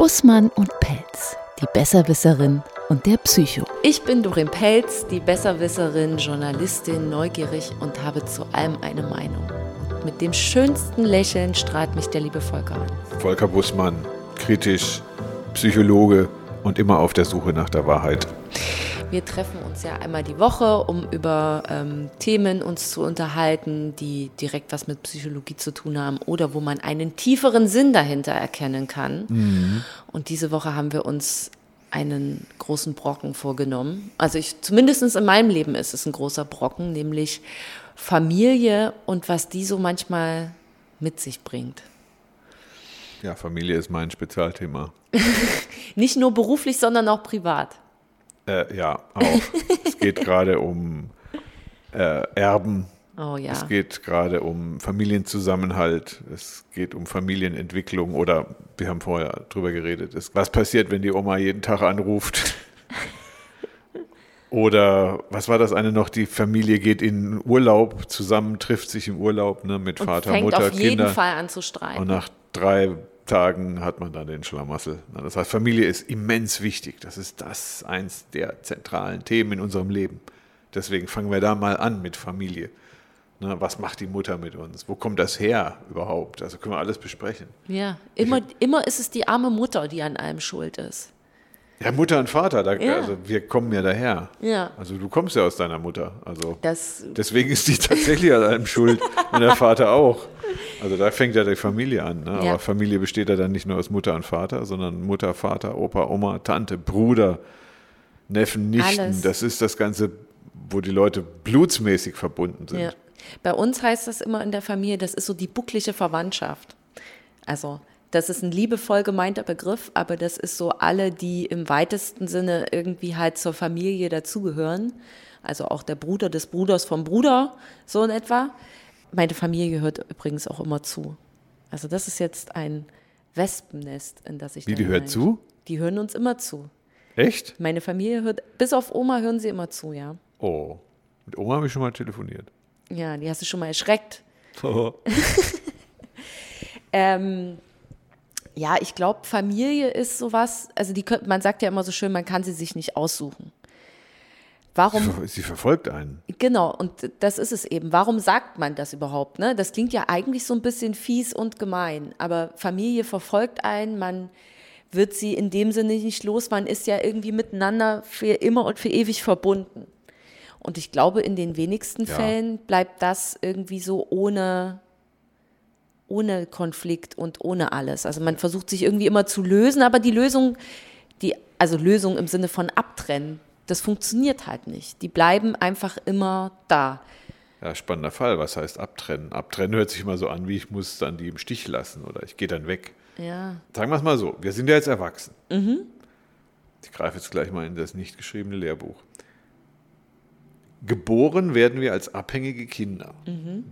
Bussmann und Pelz, die Besserwisserin und der Psycho. Ich bin Dorin Pelz, die Besserwisserin, Journalistin, neugierig und habe zu allem eine Meinung. Mit dem schönsten Lächeln strahlt mich der liebe Volker an. Volker Bussmann, kritisch, Psychologe und immer auf der Suche nach der Wahrheit. Wir treffen uns ja einmal die Woche, um über ähm, Themen uns zu unterhalten, die direkt was mit Psychologie zu tun haben oder wo man einen tieferen Sinn dahinter erkennen kann. Mhm. Und diese Woche haben wir uns einen großen Brocken vorgenommen. Also ich, zumindest in meinem Leben ist es ein großer Brocken, nämlich Familie und was die so manchmal mit sich bringt. Ja, Familie ist mein Spezialthema. Nicht nur beruflich, sondern auch privat. Äh, ja, auch. es geht gerade um äh, Erben. Oh, ja. Es geht gerade um Familienzusammenhalt. Es geht um Familienentwicklung. Oder wir haben vorher drüber geredet. Es, was passiert, wenn die Oma jeden Tag anruft? Oder was war das eine noch? Die Familie geht in Urlaub zusammen, trifft sich im Urlaub ne, mit und Vater, fängt Mutter, auf Kinder. jeden Fall an zu streiten. Und nach drei Tagen hat man dann den Schlamassel. Das heißt, Familie ist immens wichtig. Das ist das eins der zentralen Themen in unserem Leben. Deswegen fangen wir da mal an mit Familie. was macht die Mutter mit uns? Wo kommt das her überhaupt? Also können wir alles besprechen. Ja, immer, immer ist es die arme Mutter, die an allem schuld ist. Ja, Mutter und Vater, da, Ja. also wir kommen ja daher. Ja. Also du kommst ja aus deiner Mutter. Also Das, deswegen ist die tatsächlich an allem schuld und der Vater auch. Also da fängt ja die Familie an. Ne? Ja. Aber Familie besteht ja dann nicht nur aus Mutter und Vater, sondern Mutter, Vater, Opa, Oma, Tante, Bruder, Neffen, Nichten. Alles. Das ist das Ganze, wo die Leute blutsmäßig verbunden sind. ja. Bei uns heißt das immer in der Familie, das ist so die bucklige Verwandtschaft. Also, das ist ein liebevoll gemeinter Begriff, aber das ist so alle, die im weitesten Sinne irgendwie halt zur Familie dazugehören. Also auch der Bruder des Bruders vom Bruder, so in etwa. Meine Familie gehört übrigens auch immer zu. Also das ist jetzt ein Wespennest, in das ich Wie, die hört zu? Die hören uns immer zu. Echt? Meine Familie hört, bis auf Oma hören sie immer zu, ja. Oh. Mit Oma habe ich schon mal telefoniert. Ja, die hast du schon mal erschreckt. Ähm, ja, ich glaube, Familie ist sowas, also die, man sagt ja immer so schön, man kann sie sich nicht aussuchen. Warum, Sie verfolgt einen. genau, und das ist es eben. Warum sagt man das überhaupt? Ne? Das klingt ja eigentlich so ein bisschen fies und gemein, aber Familie verfolgt einen, man wird sie in dem Sinne nicht los, man ist ja irgendwie miteinander für immer und für ewig verbunden. Und ich glaube, in den wenigsten Ja. Fällen bleibt das irgendwie so ohne, ohne Konflikt und ohne alles. Also man versucht sich irgendwie immer zu lösen, aber die Lösung, die, also Lösung im Sinne von abtrennen, das funktioniert halt nicht. Die bleiben einfach immer da. Ja, spannender Fall. Was heißt abtrennen? Abtrennen hört sich immer so an, wie ich muss dann die im Stich lassen oder ich gehe dann weg. Ja. Sagen wir es mal so, wir sind ja jetzt erwachsen. Ich greife jetzt gleich mal in das nicht geschriebene Lehrbuch. Geboren werden wir als abhängige Kinder.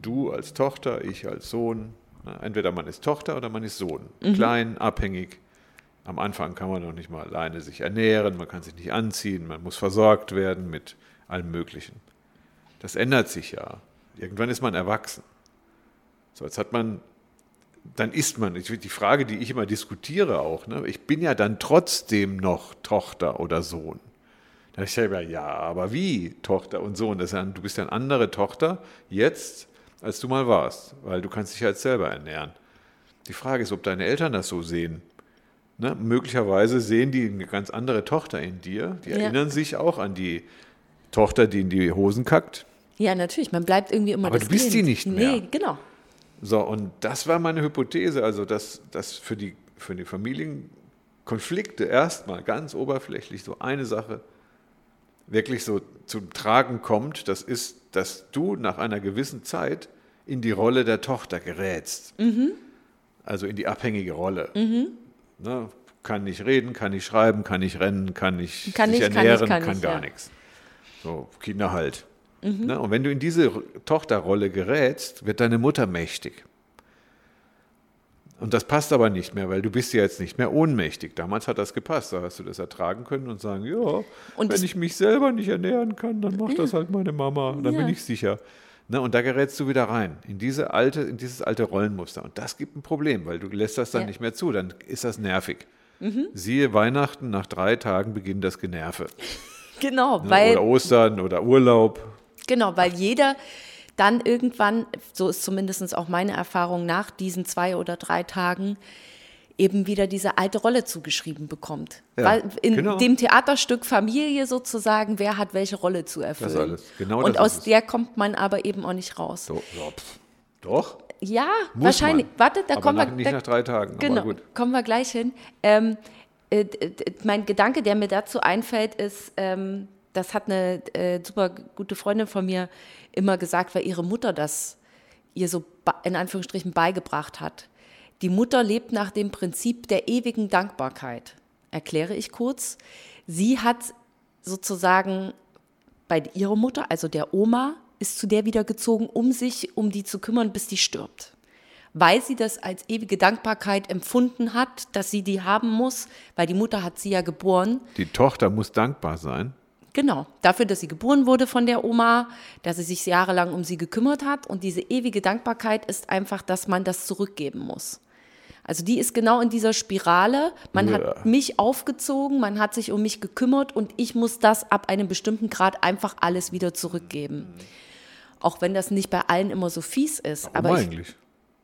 Du als Tochter, ich als Sohn. Na, Entweder man ist Tochter oder man ist Sohn. Klein, abhängig. Am Anfang kann man noch nicht mal alleine sich ernähren, man kann sich nicht anziehen, man muss versorgt werden mit allem Möglichen. Das ändert sich ja. Irgendwann ist man erwachsen. So, jetzt hat man dann ist man, ich, die Frage, die ich immer diskutiere auch, ne, ich bin ja dann trotzdem noch Tochter oder Sohn. Da ich selber, ja, aber wie Tochter und Sohn? Das ist ja, du bist ja eine andere Tochter jetzt, als du mal warst, weil du kannst dich halt selber ernähren. Die Frage ist, ob deine Eltern das so sehen. Ne? Möglicherweise sehen die eine ganz andere Tochter in dir. Die Ja. erinnern sich auch an die Tochter, die in die Hosen kackt. Ja, natürlich, man bleibt irgendwie immer Aber das du bist Kind. die nicht mehr. Nee, genau. So, und das war meine Hypothese, also dass, dass für, die, für die Familienkonflikte erstmal ganz oberflächlich so eine Sache wirklich so zum Tragen kommt, das ist, dass du nach einer gewissen Zeit in die Rolle der Tochter gerätst. Also in die abhängige Rolle. Ne, kann nicht reden, kann nicht schreiben, kann nicht rennen, kann nicht Kann sich kann ernähren, nicht, kann, kann nicht, gar ja. nichts. So, Kinder halt. Ne? Und wenn du in diese Tochterrolle gerätst, wird deine Mutter mächtig. Und das passt aber nicht mehr, weil du bist ja jetzt nicht mehr ohnmächtig. Damals hat das gepasst, da hast du das ertragen können und sagen, ja, Und wenn ich mich selber nicht ernähren kann, dann macht das halt meine Mama, dann Ja. bin ich sicher. Ne, und da gerätst du wieder rein, in, diese alte, in dieses alte Rollenmuster. Und das gibt ein Problem, weil du lässt das dann Ja. nicht mehr zu, dann ist das nervig. Mhm. Siehe Weihnachten, nach drei Tagen beginnt das Generve. Genau, Ne? weil oder Ostern oder Urlaub. Genau, weil jeder dann irgendwann, so ist zumindest auch meine Erfahrung, nach diesen zwei oder drei Tagen eben wieder diese alte Rolle zugeschrieben bekommt. Ja, weil in genau. dem Theaterstück Familie sozusagen, wer hat welche Rolle zu erfüllen. alles, genau Und das aus der kommt man aber eben auch nicht raus. So, pf, doch, Ja, muss wahrscheinlich. man. Warte, da aber kommen nach, wir. nicht da, nach drei Tagen. Genau, Aber gut. kommen wir gleich hin. Ähm, äh, mein Gedanke, der mir dazu einfällt, ist, ähm, das hat eine äh, super gute Freundin von mir immer gesagt, weil ihre Mutter das ihr so in Anführungsstrichen beigebracht hat. Die Mutter lebt nach dem Prinzip der ewigen Dankbarkeit. Erkläre ich kurz. Sie hat sozusagen bei ihrer Mutter, also der Oma, ist zu der wieder gezogen, um sich um die zu kümmern, bis die stirbt. Weil sie das als ewige Dankbarkeit empfunden hat, dass sie die haben muss, weil die Mutter hat sie ja geboren. Die Tochter muss dankbar sein. Genau, dafür, dass sie geboren wurde von der Oma, dass sie sich jahrelang um sie gekümmert hat. Und diese ewige Dankbarkeit ist einfach, dass man das zurückgeben muss. Also die ist genau in dieser Spirale. Man Ja. hat mich aufgezogen, man hat sich um mich gekümmert und ich muss das ab einem bestimmten Grad einfach alles wieder zurückgeben. Auch wenn das nicht bei allen immer so fies ist. Warum aber ich, eigentlich?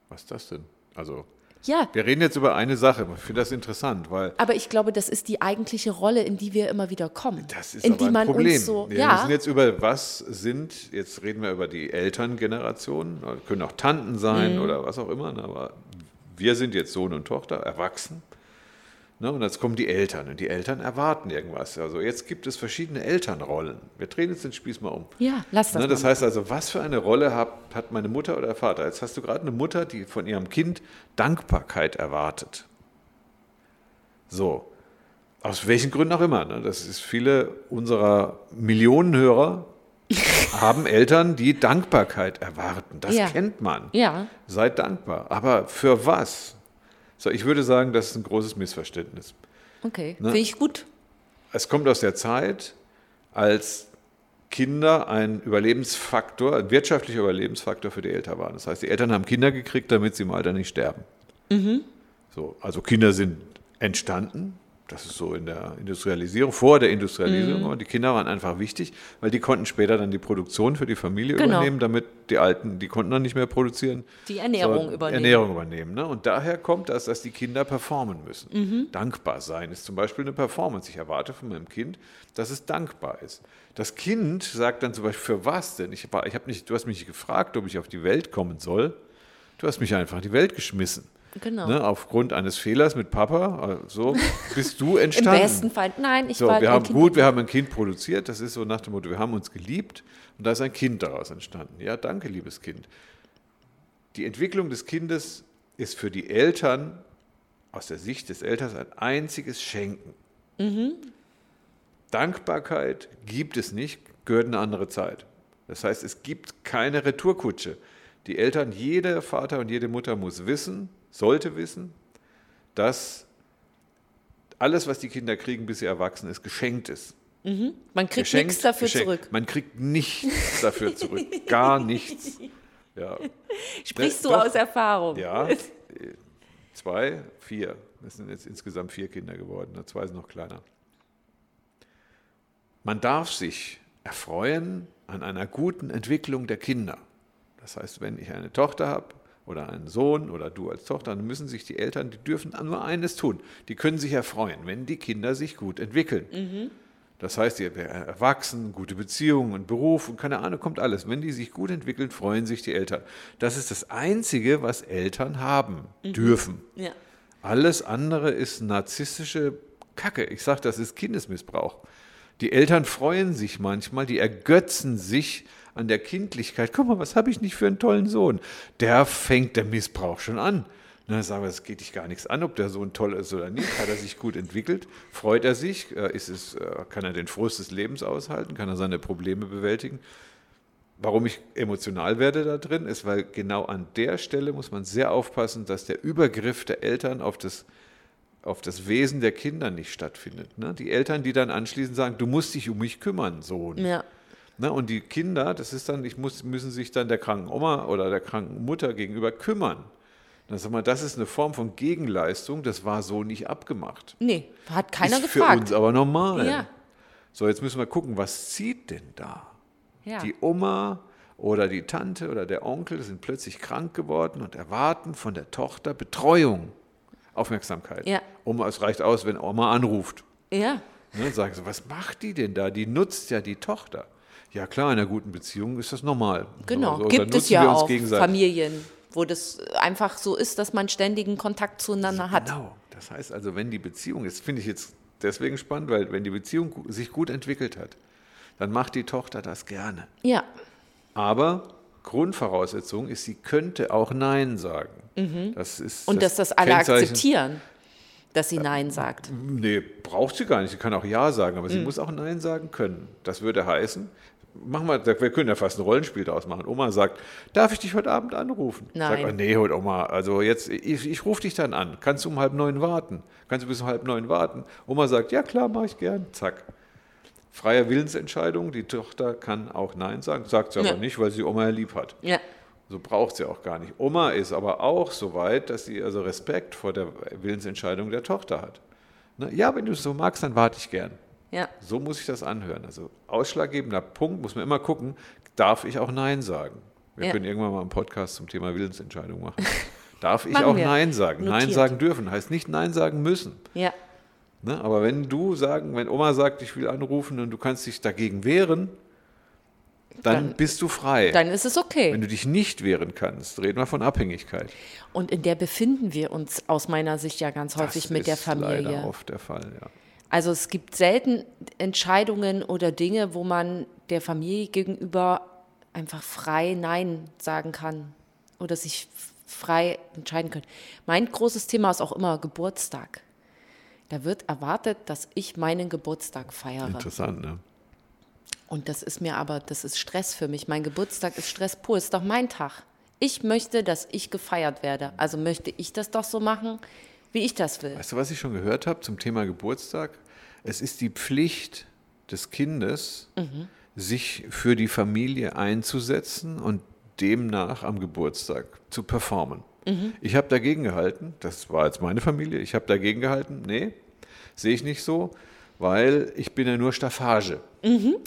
Was ist das denn? Also, ja, wir reden jetzt über eine Sache. Ich finde das interessant, weil aber ich glaube, das ist die eigentliche Rolle, in die wir immer wieder kommen. das ist in aber die ein man Problem. uns so, wir ja, müssen jetzt über was sind, jetzt reden wir über die Elterngeneration, können auch Tanten Mhm. sein oder was auch immer, ne, aber wir sind jetzt Sohn und Tochter, erwachsen. Ne, und jetzt kommen die Eltern und die Eltern erwarten irgendwas. Also jetzt gibt es verschiedene Elternrollen. Wir drehen jetzt den Spieß mal um. ja, lass das. Ne, das heißt also, was für eine Rolle hat, hat meine Mutter oder Vater? Jetzt hast du gerade eine Mutter, die von ihrem Kind Dankbarkeit erwartet. So, aus welchen Gründen auch immer. Ne? Das ist viele unserer Millionen Hörer haben Eltern, die Dankbarkeit erwarten. Das Ja. kennt man. ja, Seid dankbar. Aber für was? So, ich würde sagen, das ist ein großes Missverständnis. okay, Ne? finde ich gut. Es kommt aus der Zeit, als Kinder ein Überlebensfaktor, ein wirtschaftlicher Überlebensfaktor für die Eltern waren. Das heißt, die Eltern haben Kinder gekriegt, damit sie im Alter nicht sterben. So, also Kinder sind entstanden. Das ist so in der Industrialisierung, vor der Industrialisierung. Und die Kinder waren einfach wichtig, weil die konnten später dann die Produktion für die Familie Genau. übernehmen, damit die Alten, die konnten dann nicht mehr produzieren. Die Ernährung übernehmen. Ernährung übernehmen. Ne? Und daher kommt das, dass die Kinder performen müssen. Mhm. Dankbar sein ist zum Beispiel eine Performance. Ich erwarte von meinem Kind, dass es dankbar ist. Das Kind sagt dann zum Beispiel, für was denn? Ich, war- ich hab nicht, du hast mich nicht gefragt, ob ich auf die Welt kommen soll. Du hast mich einfach in die Welt geschmissen. Genau. Ne? Aufgrund eines Fehlers mit Papa, äh, so bist du Im entstanden. besten Fall, nein, ich So, war wir haben Kind. gut, wir haben ein Kind produziert. Das ist so nach dem Motto, wir haben uns geliebt und da ist ein Kind daraus entstanden. Ja, danke, liebes Kind. Die Entwicklung des Kindes ist für die Eltern aus der Sicht des Elterns ein einziges Schenken. Dankbarkeit gibt es nicht, gehört in eine andere Zeit. Das heißt, es gibt keine Retourkutsche. Die Eltern, jeder Vater und jede Mutter muss wissen, sollte wissen, dass alles, was die Kinder kriegen, bis sie erwachsen ist, geschenkt ist. Man kriegt Geschenkt, nichts dafür geschenkt. zurück. Man kriegt nichts dafür zurück. Gar nichts. Ja, Sprichst Ne, du doch. aus Erfahrung? ja zwei, vier. Das sind jetzt insgesamt vier Kinder geworden. Zwei sind noch kleiner. Man darf sich erfreuen an einer guten Entwicklung der Kinder. Das heißt, wenn ich eine Tochter habe oder einen Sohn oder du als Tochter, dann müssen sich die Eltern, die dürfen nur eines tun. Die können sich erfreuen, wenn die Kinder sich gut entwickeln. Das heißt, die werden erwachsen, gute Beziehungen und Beruf und keine Ahnung, kommt alles. Wenn die sich gut entwickeln, freuen sich die Eltern. Das ist das Einzige, was Eltern haben dürfen. Ja. Alles andere ist narzisstische Kacke. Ich sage, das ist Kindesmissbrauch. Die Eltern freuen sich manchmal, die ergötzen sich an der Kindlichkeit. Guck mal, was habe ich nicht für einen tollen Sohn? Der fängt der Missbrauch schon an. Na, sagen wir, es geht dich gar nichts an, ob der Sohn toll ist oder nicht. Hat er sich gut entwickelt? Freut er sich? Äh, Ist es, äh, kann er den Frust des Lebens aushalten? Kann er seine Probleme bewältigen? Warum ich emotional werde da drin, ist, weil genau an der Stelle muss man sehr aufpassen, dass der Übergriff der Eltern auf das, auf das Wesen der Kinder nicht stattfindet. Ne? Die Eltern, die dann anschließend sagen, du musst dich um mich kümmern, Sohn. Ja. Ne? Und die Kinder, das ist dann, ich muss, müssen sich dann der kranken Oma oder der kranken Mutter gegenüber kümmern. Dann sag mal, das ist eine Form von Gegenleistung, das war so nicht abgemacht. Nee, hat keiner ist gefragt. für uns aber normal. Ja. So, jetzt müssen wir gucken, was zieht denn da? Ja. Die Oma oder die Tante oder der Onkel sind plötzlich krank geworden und erwarten von der Tochter Betreuung, Aufmerksamkeit. Ja. Oma, es reicht aus, wenn Oma anruft. ja. Ne, sagen sie, was macht die denn da? Die nutzt ja die Tochter. Ja klar, in einer guten Beziehung ist das normal. Genau, So, dann gibt es ja auch. Familien, wo das einfach so ist, dass man ständigen Kontakt zueinander hat. Genau. Das heißt also, wenn die Beziehung, das finde ich jetzt deswegen spannend, weil wenn die Beziehung sich gut entwickelt hat, dann macht die Tochter das gerne. Ja, Aber Grundvoraussetzung ist, sie könnte auch Nein sagen. Das ist Mhm. und dass das alle akzeptieren, dass sie Nein sagt. Nee, braucht sie gar nicht. Sie kann auch Ja sagen, aber sie Mhm. muss auch Nein sagen können. Das würde heißen, machen wir, wir können ja fast ein Rollenspiel daraus machen. Oma sagt, darf ich dich heute Abend anrufen? Nein. Sag, oh, nee, heute Oma, also jetzt, ich, ich rufe dich dann an. Kannst du um halb neun warten? Kannst du bis um halb neun warten? Oma sagt, ja klar, mache ich gern. Zack. Freie Willensentscheidung, die Tochter kann auch Nein sagen, sagt sie Ja. aber nicht, weil sie Oma ja lieb hat. Ja, So braucht sie auch gar nicht. Oma ist aber auch so weit, dass sie also Respekt vor der Willensentscheidung der Tochter hat. Ne? Ja, wenn du es so magst, dann warte ich gern. Ja, So muss ich das anhören. Also ausschlaggebender Punkt muss man immer gucken, darf ich auch Nein sagen? Wir Ja. können irgendwann mal einen Podcast zum Thema Willensentscheidung machen. Darf ich auch wir. Nein sagen? Nein Notiert. sagen dürfen, heißt nicht Nein sagen müssen. ja, Ne? Aber wenn du sagen, wenn Oma sagt, ich will anrufen und du kannst dich dagegen wehren, dann, Dann- bist du frei. dann ist es okay. wenn du dich nicht wehren kannst, reden wir von Abhängigkeit. Und in der befinden wir uns aus meiner Sicht ja ganz häufig das mit der ist leider Familie. oft der Fall, ja. Also es gibt selten Entscheidungen oder Dinge, wo man der Familie gegenüber einfach frei Nein sagen kann oder sich frei entscheiden können. Mein großes Thema ist auch immer Geburtstag. Da wird erwartet, dass ich meinen Geburtstag feiere. Interessant, ne? Und das ist mir aber, das ist Stress für mich. Mein Geburtstag ist Stress pur, ist doch mein Tag. Ich möchte, dass ich gefeiert werde. Also möchte ich das doch so machen, wie ich das will. Weißt du, was ich schon gehört habe zum Thema Geburtstag? Es ist die Pflicht des Kindes, Mhm. sich für die Familie einzusetzen und demnach am Geburtstag zu performen. Mhm. Ich habe dagegen gehalten, das war jetzt meine Familie, ich habe dagegen gehalten, nee, sehe ich nicht so, weil ich bin ja nur Staffage.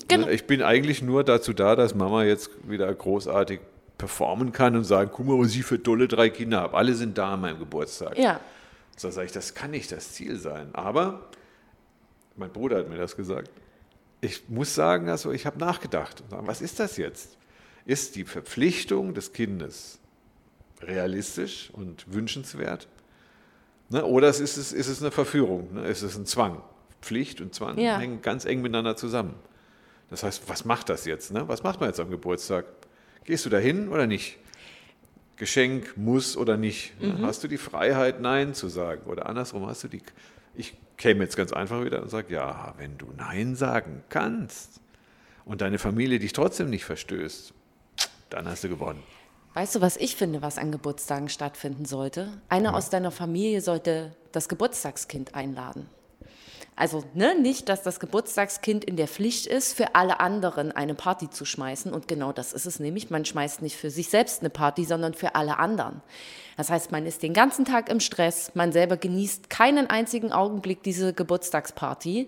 genau. Ich bin eigentlich nur dazu da, dass Mama jetzt wieder großartig performen kann und sagen, guck mal, was ich für tolle drei Kinder habe. Alle sind da an meinem Geburtstag. Ja, So sage ich, das kann nicht das Ziel sein. Aber mein Bruder hat mir das gesagt. Ich muss sagen, also ich habe nachgedacht und sagen, was ist das jetzt? Ist die Verpflichtung des Kindes realistisch und wünschenswert? Ne? Oder ist es, ist es eine Verführung? Ne? Ist es ein Zwang? Pflicht und Zwang Ja. hängen ganz eng miteinander zusammen. Das heißt, was macht das jetzt? Ne? Was macht man jetzt am Geburtstag? Gehst du dahin oder nicht? Geschenk muss oder nicht? Ne? Hast du die Freiheit, Nein zu sagen? Oder andersrum, hast du die. Ich käme jetzt ganz einfach wieder und sage: Ja, wenn du Nein sagen kannst und deine Familie dich trotzdem nicht verstößt, dann hast du gewonnen. Weißt du, was ich finde, was an Geburtstagen stattfinden sollte? Einer aus deiner Familie sollte das Geburtstagskind einladen. Also ne, nicht, dass das Geburtstagskind in der Pflicht ist, für alle anderen eine Party zu schmeißen. Und genau das ist es nämlich. Man schmeißt nicht für sich selbst eine Party, sondern für alle anderen. Das heißt, man ist den ganzen Tag im Stress, man selber genießt keinen einzigen Augenblick diese Geburtstagsparty,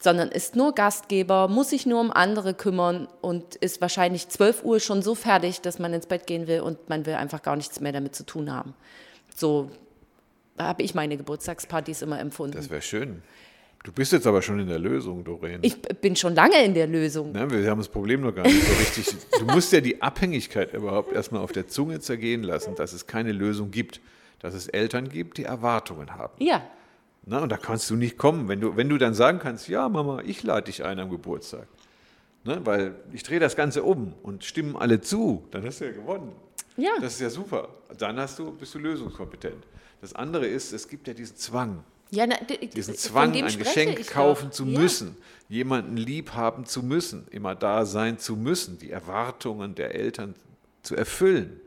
sondern ist nur Gastgeber, muss sich nur um andere kümmern und ist wahrscheinlich 12 Uhr schon so fertig, dass man ins Bett gehen will und man will einfach gar nichts mehr damit zu tun haben. So habe ich meine Geburtstagspartys immer empfunden. Das wäre schön. Du bist jetzt aber schon in der Lösung, Doreen. Ich bin schon lange in der Lösung. Ne, wir haben das Problem noch gar nicht so richtig. Du musst ja die Abhängigkeit überhaupt erstmal auf der Zunge zergehen lassen, dass es keine Lösung gibt. Dass es Eltern gibt, die Erwartungen haben. Ja, Na, und da kannst du nicht kommen. Wenn du, wenn du dann sagen kannst, ja, Mama, ich lade dich ein am Geburtstag. Ne, weil ich drehe das Ganze um und stimmen alle zu, dann hast du ja gewonnen. Ja. Das ist ja super. Dann hast du, bist du lösungskompetent. Das andere ist, es gibt ja diesen Zwang. Ja na, Diesen Zwang, ein Geschenk kaufen zu Ja. müssen, jemanden lieb haben zu müssen, immer da sein zu müssen, die Erwartungen der Eltern zu erfüllen.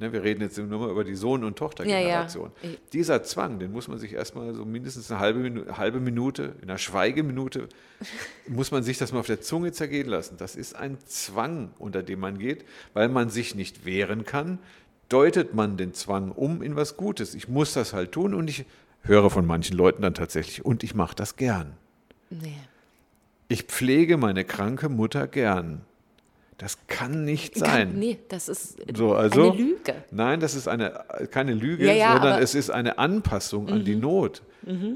Ne, wir reden jetzt nur mal über die Sohn- und Tochtergeneration. Ja, ja. Dieser Zwang, den muss man sich erstmal so mindestens eine halbe Minute, halbe Minute, in einer Schweigeminute, muss man sich das mal auf der Zunge zergehen lassen. Das ist ein Zwang, unter dem man geht, weil man sich nicht wehren kann. deutet man den Zwang um in was Gutes. Ich muss das halt tun und ich höre von manchen Leuten dann tatsächlich, und ich mache das gern. Nee. Ich pflege meine kranke Mutter gern. Das kann nicht sein. Kann, nee, das ist So, also, eine Lüge. Nein, das ist eine, keine Lüge, Ja, ja, sondern Mhm. es ist eine Anpassung an die Not.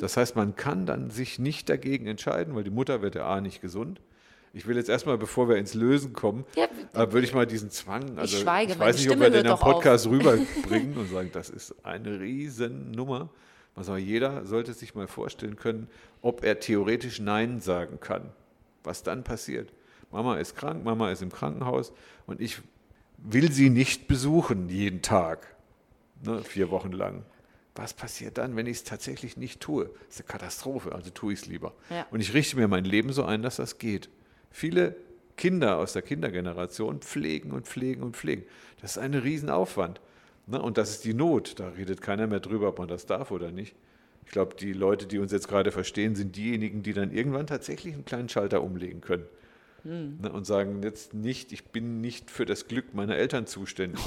Das heißt, man kann dann sich nicht dagegen entscheiden, weil die Mutter wird ja A nicht gesund. Ich will jetzt erstmal, bevor wir ins Lösen kommen, Ja, äh, würde ich mal diesen Zwang, also schweige, ich weiß nicht, ob Stimme wir den am doch auf. Podcast rüberbringen und sagen, das ist eine Riesennummer. Also jeder sollte sich mal vorstellen können, ob er theoretisch Nein sagen kann. Was dann passiert. Mama ist krank, Mama ist im Krankenhaus und ich will sie nicht besuchen jeden Tag, ne, vier Wochen lang. Was passiert dann, wenn ich es tatsächlich nicht tue? Das ist eine Katastrophe, also tue ich es lieber. Ja. Und ich richte mir mein Leben so ein, dass das geht. Viele Kinder aus der Kindergeneration pflegen und pflegen und pflegen. Das ist ein Riesenaufwand. Ne? Und das ist die Not. Da redet keiner mehr drüber, ob man das darf oder nicht. Ich glaube, die Leute, die uns jetzt gerade verstehen, sind diejenigen, die dann irgendwann tatsächlich einen kleinen Schalter umlegen können. Hm. Ne? Und sagen jetzt nicht, ich bin nicht für das Glück meiner Eltern zuständig.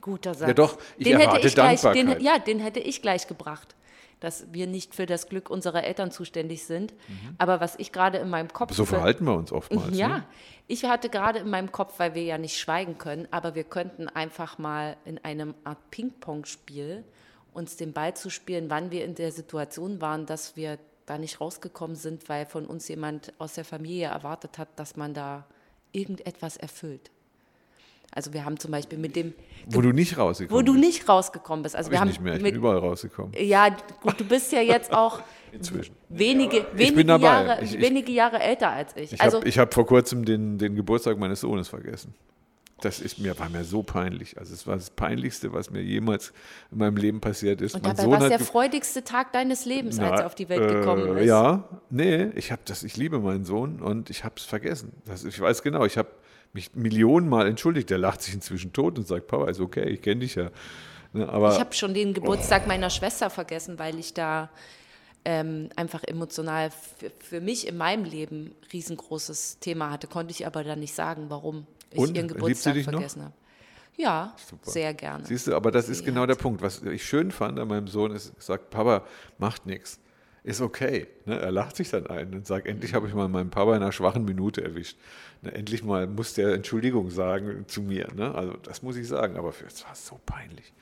Guter Satz. Ja doch, ich den hätte erwarte ich gleich, den, Dankbarkeit. Ja, den hätte ich gleich gebracht, dass wir nicht für das Glück unserer Eltern zuständig sind. Aber was ich gerade in meinem Kopf... Mhm. So verhalten wir uns oftmals. Ja, Ne? ich hatte gerade in meinem Kopf, weil wir ja nicht schweigen können, aber wir könnten einfach mal in einem Art Ping-Pong-Spiel uns den Ball zu spielen, wann wir in der Situation waren, dass wir da nicht rausgekommen sind, weil von uns jemand aus der Familie erwartet hat, dass man da irgendetwas erfüllt. Also wir haben zum Beispiel mit dem, Wo du nicht rausgekommen wo du bist. nicht rausgekommen bist. Also Hab wir ich haben nicht mehr, ich mit, bin überall rausgekommen. ja, gut, du bist ja jetzt auch Inzwischen. wenige, bin wenige. Jahre, Ich- ich- wenige Jahre älter als ich. Ich also habe hab vor kurzem den, den Geburtstag meines Sohnes vergessen. Das ist mir, war mir so peinlich. Also es war das Peinlichste, was mir jemals in meinem Leben passiert ist. Und mein dabei Sohn war es der freudigste Tag deines Lebens, als Na, er auf die Welt gekommen äh, ist. Ja, nee, ich habe das, ich liebe meinen Sohn und ich habe es vergessen. Das, ich weiß genau, ich habe mich Millionenmal entschuldigt. Der lacht sich inzwischen tot und sagt, Papa, ist okay, ich kenne dich ja. Ne, aber Ich habe schon den Geburtstag meiner Schwester vergessen, weil ich da ähm, einfach emotional für, für mich in meinem Leben riesengroßes Thema hatte. Konnte ich aber dann nicht sagen, warum ich Und? ihren Geburtstag vergessen habe. Ja, Super. sehr gerne. Siehst du, aber das ist Sie genau der Punkt. Was ich schön fand an meinem Sohn ist, sagt, Papa, macht nichts. Ist okay. Ne? Er lacht sich dann ein und sagt, endlich habe ich mal meinen Papa in einer schwachen Minute erwischt. Ne? Endlich mal muss der Entschuldigung sagen zu mir. Ne? Also das muss ich sagen, aber es war so peinlich.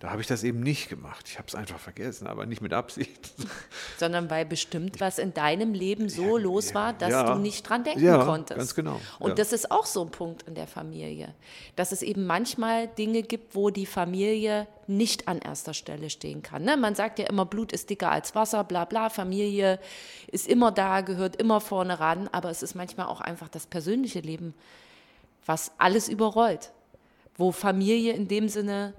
Da habe ich das eben nicht gemacht. Ich habe es einfach vergessen, aber nicht mit Absicht. sondern weil bestimmt was in deinem Leben so los war, dass ja. du nicht dran denken Ja, konntest. ganz genau, Und ja. das ist auch so ein Punkt in der Familie, dass es eben manchmal Dinge gibt, wo die Familie nicht an erster Stelle stehen kann. Ne? Man sagt ja immer, Blut ist dicker als Wasser, bla bla, Familie ist immer da, gehört immer vorne ran, aber es ist manchmal auch einfach das persönliche Leben, was alles überrollt. Wo Familie in dem Sinne,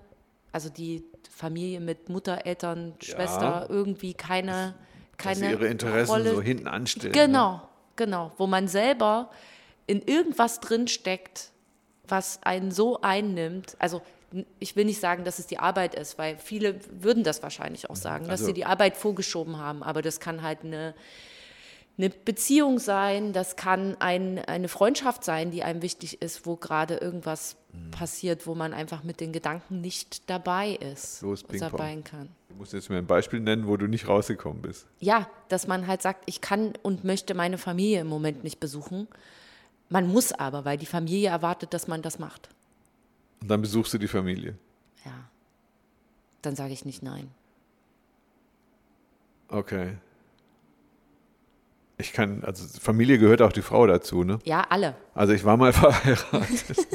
also die Familie mit Mutter, Eltern, Schwester, irgendwie keine, Dass sie keine ihre Interessen Rolle so hinten anstellen. Ne? Genau, genau. Wo man selber in irgendwas drinsteckt, was einen so einnimmt. Also ich will nicht sagen, dass es die Arbeit ist, weil viele würden das wahrscheinlich auch sagen, dass Also- sie die Arbeit vorgeschoben haben. Aber das kann halt eine, eine Beziehung sein, das kann ein, eine Freundschaft sein, die einem wichtig ist, wo gerade irgendwas Mhm. passiert, wo man einfach mit den Gedanken nicht dabei ist, was Ping-Pong. dabei kann. Du musst jetzt mir ein Beispiel nennen, wo du nicht rausgekommen bist. Ja, dass man halt sagt, ich kann und möchte meine Familie im Moment nicht besuchen. Man muss aber, weil die Familie erwartet, dass man das macht. Und dann besuchst du die Familie. Ja. Dann sage ich nicht nein. Okay. Ich kann, also Familie gehört auch die Frau dazu, ne? Ja, alle. Also ich war mal verheiratet.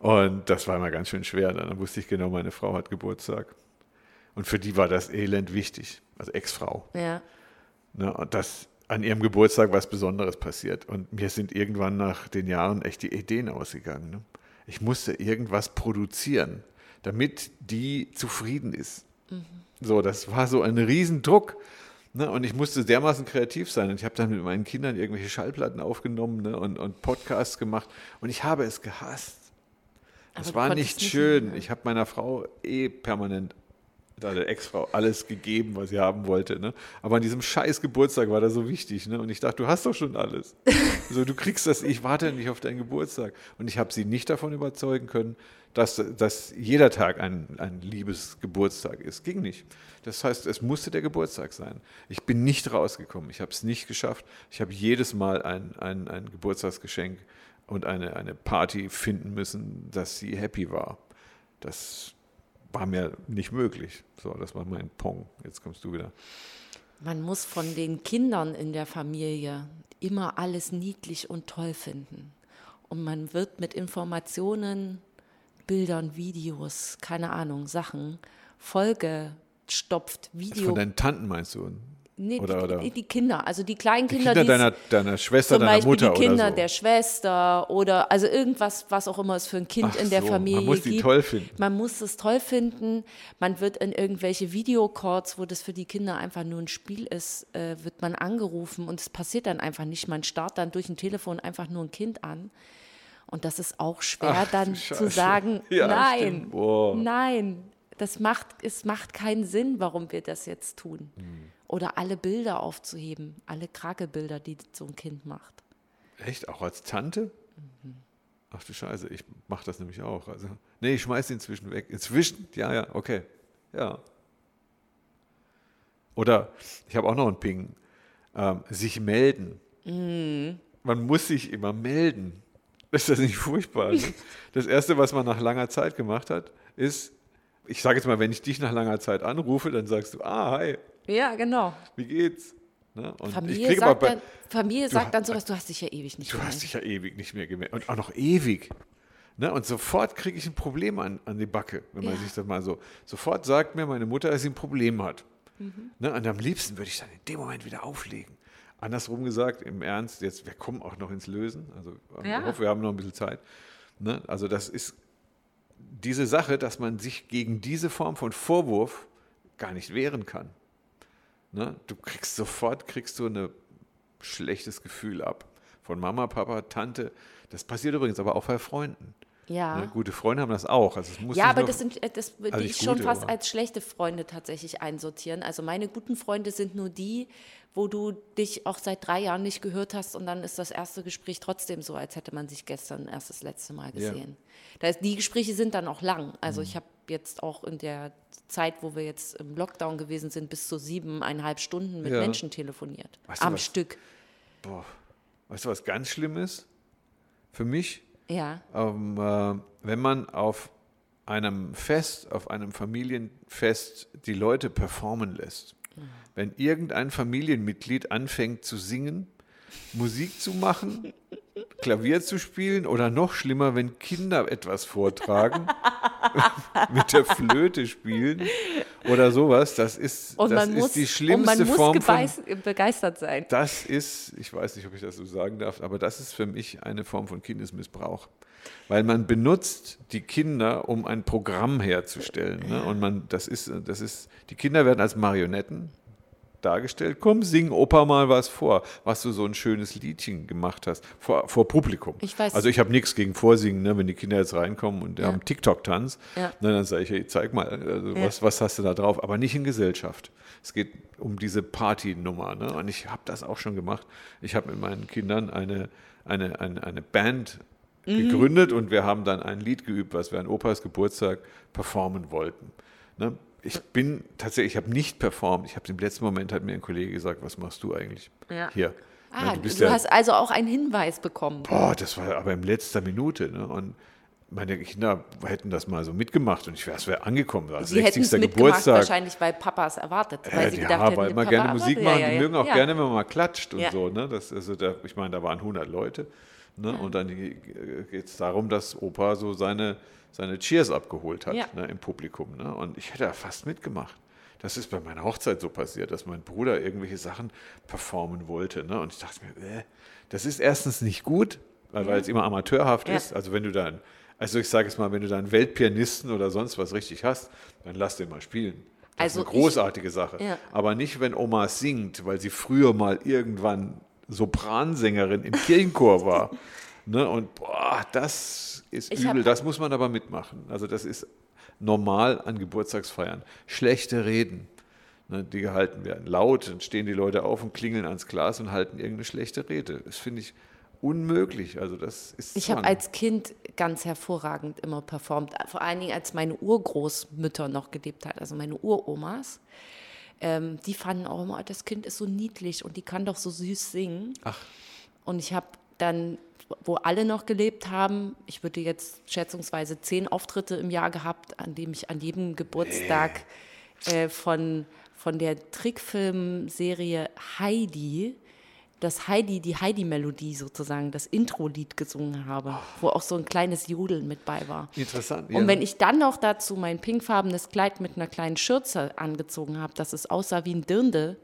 Und das war immer ganz schön schwer. Dann wusste ich genau, meine Frau hat Geburtstag. Und für die war das Elend wichtig, also Ex-Frau. Ja. Ne? Und dass an ihrem Geburtstag was Besonderes passiert. Und mir sind irgendwann nach den Jahren echt die Ideen ausgegangen. Ne? Ich musste irgendwas produzieren, damit die zufrieden ist. So, das war so ein Riesendruck. Ne? Und ich musste dermaßen kreativ sein. Und ich habe dann mit meinen Kindern irgendwelche Schallplatten aufgenommen ne? und, und Podcasts gemacht. Und ich habe es gehasst. Du war nicht nicht schön. mehr. Ich habe meiner Frau eh permanent der Ex-Frau alles gegeben, was sie haben wollte. Ne? Aber an diesem scheiß Geburtstag war das so wichtig. Ne? Und ich dachte, du hast doch schon alles. so, du kriegst das, ich warte nicht auf deinen Geburtstag. Und ich habe sie nicht davon überzeugen können, dass, dass jeder Tag ein, ein Liebesgeburtstag ist. Ging nicht. Das heißt, es musste der Geburtstag sein. Ich bin nicht rausgekommen. Ich habe es nicht geschafft. Ich habe jedes Mal ein, ein, ein Geburtstagsgeschenk und eine, eine Party finden müssen, dass sie happy war. Das war mir nicht möglich. So, das war mein Pong. Jetzt kommst du wieder. Man muss von den Kindern in der Familie immer alles niedlich und toll finden. Und man wird mit Informationen, Bildern, Videos, keine Ahnung, Sachen vollgestopft. Video. Von deinen Tanten meinst du? Nee, Oder- die, oder- die Kinder, also die kleinen Die Kinder, Kinder die deiner, deiner Schwester, zum deiner Beispiel Mutter die Kinder oder so. der Schwester oder also irgendwas, was auch immer es für ein Kind Ach in der so, Familie man muss die gibt. toll finden. Man muss es toll finden. Man wird in irgendwelche Videocalls, wo das für die Kinder einfach nur ein Spiel ist, äh, wird man angerufen und es passiert dann einfach nicht. Man starrt dann durch ein Telefon einfach nur ein Kind an. Und das ist auch schwer, Ach, dann zu sagen, Ja, nein, nein, das macht, es macht keinen Sinn, warum wir das jetzt tun. Hm. Oder alle Bilder aufzuheben, alle Krakelbilder, die so ein Kind macht. Echt? Auch als Tante? Mhm. Ach du Scheiße, ich mache das nämlich auch. Also, nee, ich schmeiß ihn inzwischen weg. Inzwischen? Ja, ja, okay. Ja. Oder ich habe auch noch einen Ping. Ähm, sich melden. Mhm. Man muss sich immer melden. Ist das nicht furchtbar? Ne? Das Erste, was man nach langer Zeit gemacht hat, ist, ich sage jetzt mal, wenn ich dich nach langer Zeit anrufe, dann sagst du, ah, hi, Ja, genau. wie geht's? Ne? Familie, sagt, bei- dann, Familie Du sagt ha- dann sowas, du hast dich ja ewig nicht Du gemeldet. hast dich ja ewig nicht mehr gemeldet. Und auch noch ewig. Ne? Und sofort kriege ich ein Problem an, an die Backe, wenn man Ja. sich das mal so. Sofort sagt mir meine Mutter, dass sie ein Problem hat. Mhm. Ne? Und am liebsten würde ich dann in dem Moment wieder auflegen. Andersrum gesagt, im Ernst, jetzt, wir kommen auch noch ins Lösen. Also Ja. ich hoffe, wir haben noch ein bisschen Zeit. Ne? Also das ist diese Sache, dass man sich gegen diese Form von Vorwurf gar nicht wehren kann. Ne? Du kriegst sofort kriegst du ein schlechtes Gefühl ab. Von Mama, Papa, Tante. Das passiert übrigens aber auch bei Freunden. Ja. Ne? Gute Freunde haben das auch. Also es muss Ja, aber das sind, äh, das würde Also ich schon gute, fast aber- als schlechte Freunde tatsächlich einsortieren. Also meine guten Freunde sind nur die, wo du dich auch seit drei Jahren nicht gehört hast und dann ist das erste Gespräch trotzdem so, als hätte man sich gestern erst das letzte Mal Ja. gesehen. Da ist, die Gespräche sind dann auch lang. Mhm. Also ich habe jetzt auch in der Zeit, wo wir jetzt im Lockdown gewesen sind, bis zu siebeneinhalb Stunden mit Ja. Menschen telefoniert. Weißt am was? Stück. Boah. Weißt du, was ganz schlimm ist? Für mich, Ja. ähm, äh, wenn man auf einem Fest, auf einem Familienfest die Leute performen lässt. Wenn irgendein Familienmitglied anfängt zu singen, Musik zu machen, Klavier zu spielen oder noch schlimmer, wenn Kinder etwas vortragen, mit der Flöte spielen oder sowas, das ist, Und das ist muss, die und schlimmste man muss Form von begeistert sein. das ist, ich weiß nicht, ob ich das so sagen darf, aber das ist für mich eine Form von Kindesmissbrauch. Weil man benutzt die Kinder, um ein Programm herzustellen. Ne? Und man, das ist, das ist, die Kinder werden als Marionetten dargestellt. Komm, sing Opa mal was vor, was du so ein schönes Liedchen gemacht hast, vor, vor Publikum. Ich weiß- Also ich habe nichts gegen Vorsingen, ne? wenn die Kinder jetzt reinkommen und Ja. haben TikTok-Tanz, Ja. ne, dann sage ich, hey, zeig mal, also Ja. was, was hast du da drauf? Aber nicht in Gesellschaft. Es geht um diese Party-Nummer. Ne? Und ich habe das auch schon gemacht. Ich habe mit meinen Kindern eine, eine, eine, eine Band Mhm. gegründet und wir haben dann ein Lied geübt, was wir an Opas Geburtstag performen wollten. Ne? Ich bin tatsächlich, ich habe nicht performt. Ich habe im letzten Moment hat mir ein Kollege gesagt, was machst du eigentlich Ja. hier? Ah, Ne, du, bist ja- hast also auch einen Hinweis bekommen. Boah, das war aber in letzter Minute. Ne? Und meine Kinder hätten das mal so mitgemacht und ich wäre, es wäre angekommen. Das Sie hätten es 60. Geburtstag. wahrscheinlich, weil Papa es erwartet. Weil Ja, sie gedacht ja, hätten, weil der immer Papa gerne Musik machen. Ja, ja, die ja. mögen auch ja. gerne, wenn man mal klatscht und Ja. so. Ne? Das, also da, ich meine, da waren 100 Leute. Ne? Und dann geht es darum, dass Opa so seine, seine Cheers abgeholt hat Ja. ne, im Publikum. Ne? Und ich hätte da fast mitgemacht. Das ist bei meiner Hochzeit so passiert, dass mein Bruder irgendwelche Sachen performen wollte. Ne? Und ich dachte mir, äh, das ist erstens nicht gut, weil, weil es immer amateurhaft Ja. ist. Also wenn du dann, also ich sage es mal, wenn du da einen Weltpianisten oder sonst was richtig hast, dann lass den mal spielen. Das Also ist eine großartige Sache. Ja. Aber nicht, wenn Oma singt, weil sie früher mal irgendwann Sopransängerin im Kirchenchor war. ne? Und boah, das ist Ich übel. Das muss man aber mitmachen. Also das ist normal an Geburtstagsfeiern. Schlechte Reden, ne, die gehalten werden. Laut, dann stehen die Leute auf und klingeln ans Glas und halten irgendeine schlechte Rede. Das finde ich unmöglich. Also das ist Ich habe als Kind ganz hervorragend immer performt. Vor allen Dingen, als meine Urgroßmütter noch gelebt hat, also meine Uromas. Ähm, die fanden auch immer, das Kind ist so niedlich und die kann doch so süß singen. Ach. Und ich habe dann, wo alle noch gelebt haben, ich würde jetzt schätzungsweise zehn Auftritte im Jahr gehabt, an dem ich an jedem Geburtstag äh, von, von der Trickfilmserie Heidi das Heidi, die Heidi-Melodie sozusagen, das Intro-Lied gesungen habe, wo auch so ein kleines Jodeln mit bei war. Interessant. Und wenn ich dann noch dazu mein pinkfarbenes Kleid mit einer kleinen Schürze angezogen habe, dass es aussah wie ein Dirndl,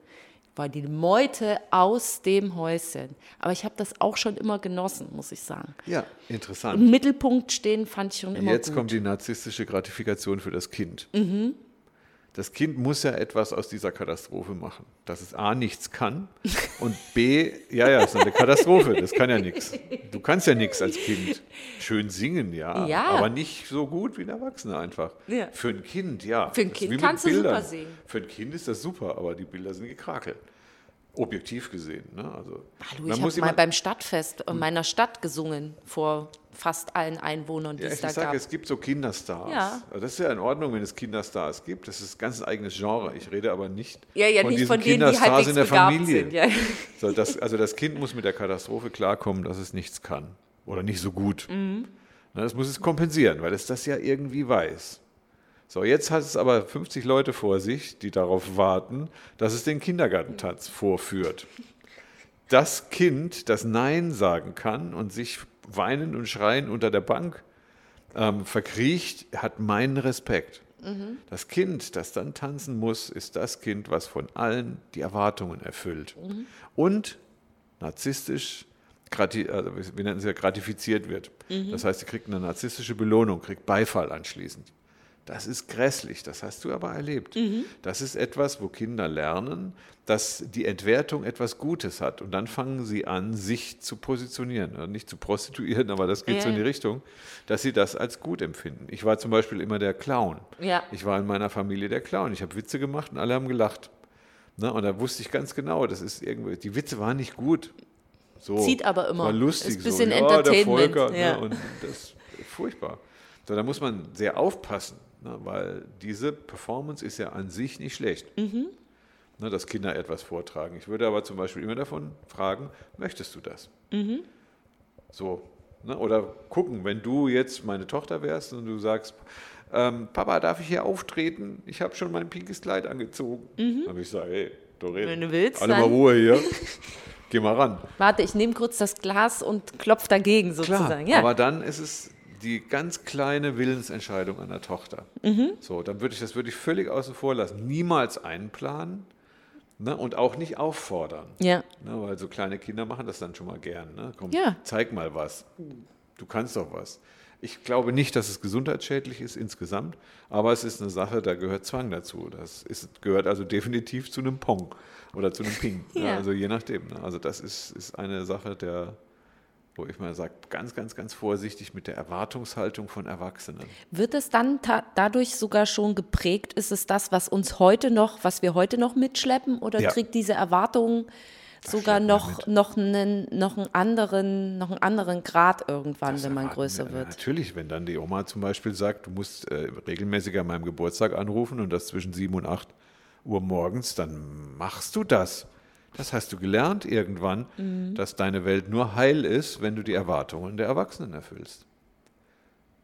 war die Meute aus dem Häuschen. Aber ich habe das auch schon immer genossen, muss ich sagen. ja, interessant. Im Mittelpunkt stehen fand ich schon immer Jetzt gut. kommt die narzisstische Gratifikation für das Kind. Mhm. Das Kind muss ja etwas aus dieser Katastrophe machen. Dass es A nichts kann und B, ja, ja, es ist eine Katastrophe, das kann ja nichts. Du kannst ja nichts als Kind. Schön singen, ja, Ja. aber nicht so gut wie ein Erwachsener einfach. Ja. Für ein Kind, ja. Für ein Kind kannst du super singen. Für ein Kind ist das super, aber die Bilder sind gekrakelt. Objektiv gesehen. Ne? Also, Hallo, ich habe mal beim Stadtfest in meiner Stadt gesungen, vor fast allen Einwohnern, die Ja, es ich da sage, gab. es gibt so Kinderstars. Ja. Also Das ist ja in Ordnung, wenn es Kinderstars gibt. Das ist ganz ein eigenes Genre. Ich rede aber nicht Ja, ja, von nicht diesen von denen, die Kinderstars halbwegs in der Familie. sind. Ja. So, das, also das Kind muss mit der Katastrophe klarkommen, dass es nichts kann oder nicht so gut. Mhm. Na, das muss es kompensieren, weil es das ja irgendwie weiß. So, jetzt hat es aber 50 Leute vor sich, die darauf warten, dass es den Kindergartentanz vorführt. Das Kind, das Nein sagen kann und sich weinend und schreiend unter der Bank ähm, verkriecht, hat meinen Respekt. Das Kind, das dann tanzen muss, ist das Kind, was von allen die Erwartungen erfüllt. Und narzisstisch, grati also wir nennen es ja gratifiziert wird. Das heißt, sie kriegt eine narzisstische Belohnung, kriegt Beifall anschließend. Das ist grässlich, das hast du aber erlebt. Das ist etwas, wo Kinder lernen, dass die Entwertung etwas Gutes hat. Und dann fangen sie an, sich zu positionieren. Nicht zu prostituieren, aber das geht so in die Ja. Richtung, dass sie das als gut empfinden. Ich war zum Beispiel immer der Clown. Ja. Ich war in meiner Familie der Clown. Ich habe Witze gemacht und alle haben gelacht. Ne? Und da wusste ich ganz genau, das ist irgendwie, die Witze waren nicht gut. So, Zieht aber immer. War lustig Ist ein bisschen so. Ja, der Entertainment, Volker, ja. ne? Und das ist furchtbar. So, da muss man sehr aufpassen, ne? weil diese Performance ist ja an sich nicht schlecht. Mhm. Ne, dass Kinder etwas vortragen. Ich würde aber zum Beispiel immer davon fragen, möchtest du das? Mhm. So. Ne? Oder gucken, wenn du jetzt meine Tochter wärst und du sagst, ähm, Papa, darf ich hier auftreten? Ich habe schon mein pinkes Kleid angezogen. Dann würde ich sagen, hey, Doreen, Mhm. Wenn du willst, alle mal Ruhe hier. Geh mal ran. Warte, ich nehme kurz das Glas und klopf dagegen sozusagen. ja. aber dann ist es die ganz kleine Willensentscheidung einer Tochter. Mhm. So, dann würde ich das würde ich völlig außen vor lassen. Niemals einplanen ne, und auch nicht auffordern. ja. Ne, weil so kleine Kinder machen das dann schon mal gern. Ne? Komm, Ja. zeig mal was. Du kannst doch was. Ich glaube nicht, dass es gesundheitsschädlich ist insgesamt, aber es ist eine Sache, da gehört Zwang dazu. Das ist, gehört also definitiv zu einem Pong oder zu einem Ping. ne? Ja. Also je nachdem. Ne? Also das ist, ist eine Sache, der, wo ich mal sage, ganz, ganz, ganz vorsichtig mit der Erwartungshaltung von Erwachsenen. Wird es dann dadurch sogar schon geprägt? Ist es das, was uns heute noch, was wir heute noch mitschleppen? Oder Ja. kriegt diese Erwartung sogar noch, noch, einen, noch, einen anderen, noch einen anderen Grad irgendwann, Das wenn man größer wir. wird? Natürlich, wenn dann die Oma zum Beispiel sagt, du musst äh, regelmäßig an meinem Geburtstag anrufen und das zwischen 7 und 8 Uhr morgens, dann machst du das. Das hast du gelernt irgendwann, Mhm. dass deine Welt nur heil ist, wenn du die Erwartungen der Erwachsenen erfüllst.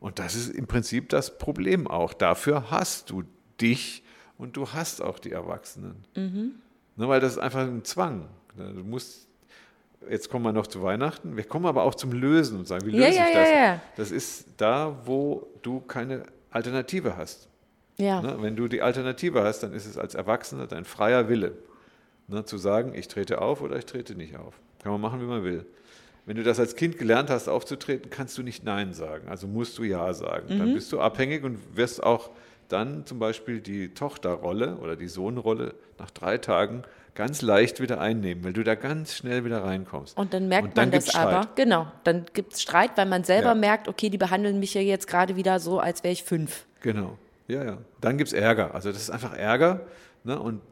Und das ist im Prinzip das Problem auch. Dafür hast du dich und du hast auch die Erwachsenen. Mhm. Ne, weil das ist einfach ein Zwang. Ne, Du musst, jetzt kommen wir noch zu Weihnachten, wir kommen aber auch zum Lösen und sagen, wie Ja, löse ja, ich ja, das? ja. Das ist da, wo du keine Alternative hast. Ja. Ne? Wenn du die Alternative hast, dann ist es als Erwachsener dein freier Wille, ne? zu sagen, ich trete auf oder ich trete nicht auf. Kann man machen, wie man will. Wenn du das als Kind gelernt hast, aufzutreten, kannst du nicht Nein sagen. Also musst du Ja sagen. Mhm. Dann bist du abhängig und wirst auch dann zum Beispiel die Tochterrolle oder die Sohnrolle nach drei Tagen ganz leicht wieder einnehmen, weil du da ganz schnell wieder reinkommst. Und dann merkt Und dann man das gibt's aber, Streit. genau, dann gibt es Streit, weil man selber Ja. merkt, okay, die behandeln mich ja jetzt gerade wieder so, als wäre ich fünf. Genau. Ja, ja. Dann gibt es Ärger. Also das ist einfach Ärger. Ne? Und